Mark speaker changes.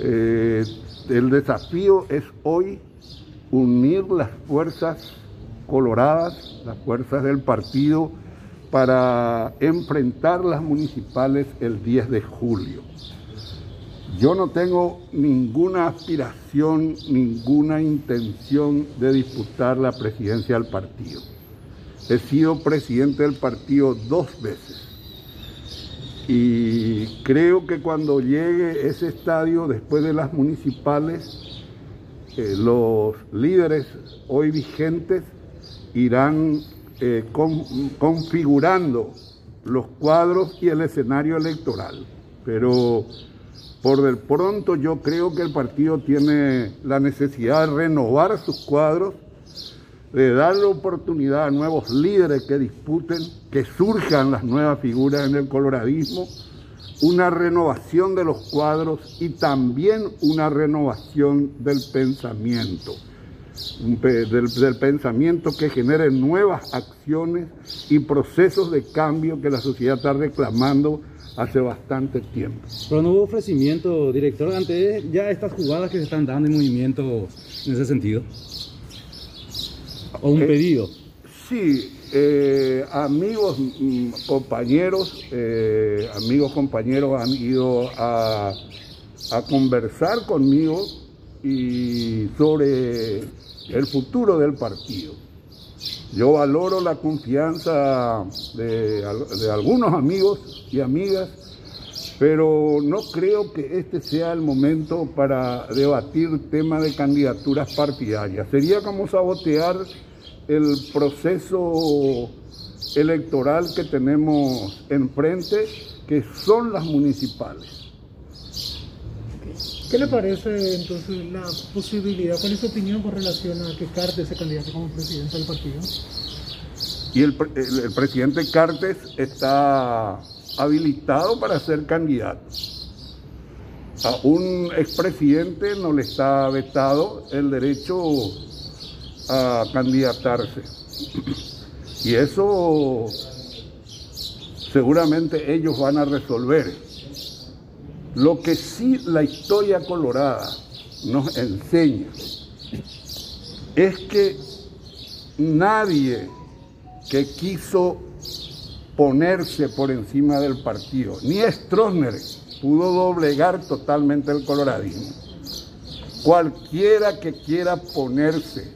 Speaker 1: Eh, el desafío es hoy unir las fuerzas coloradas, las fuerzas del partido, para enfrentar las municipales el 10 de julio. Yo no tengo ninguna aspiración, ninguna intención de disputar la presidencia del partido. He sido presidente del partido dos veces. Y creo que cuando llegue ese estadio, después de las municipales, eh, los líderes hoy vigentes irán eh, configurando los cuadros y el escenario electoral. Pero por del pronto yo creo que el partido tiene la necesidad de renovar sus cuadros, de darle oportunidad a nuevos líderes que disputen, que surjan las nuevas figuras en el coloradismo, una renovación de los cuadros y también una renovación del pensamiento del, pensamiento que genere nuevas acciones y procesos de cambio que la sociedad está reclamando hace bastante tiempo.
Speaker 2: Pero no hubo ofrecimiento, director, ante ya estas jugadas que se están dando en movimiento en ese sentido. ¿O un eh, pedido?
Speaker 1: Sí, eh, amigos, mm, compañeros, eh, amigos, compañeros han ido a, a conversar conmigo y sobre el futuro del partido. Yo valoro la confianza de, algunos amigos y amigas, pero no creo que este sea el momento para debatir temas de candidaturas partidarias. Sería como sabotear el proceso electoral que tenemos enfrente, que son las municipales.
Speaker 3: ¿Qué le parece entonces la posibilidad, cuál es su opinión con relación a que Cartes se candidate como presidente del partido?
Speaker 1: Y el, presidente Cartes está habilitado para ser candidato. A un expresidente no le está vetado el derecho a candidatarse. Y eso seguramente ellos van a resolver. Lo que sí la historia colorada nos enseña es que nadie que quiso ponerse por encima del partido, ni Stroessner pudo doblegar totalmente el coloradismo. Cualquiera que quiera ponerse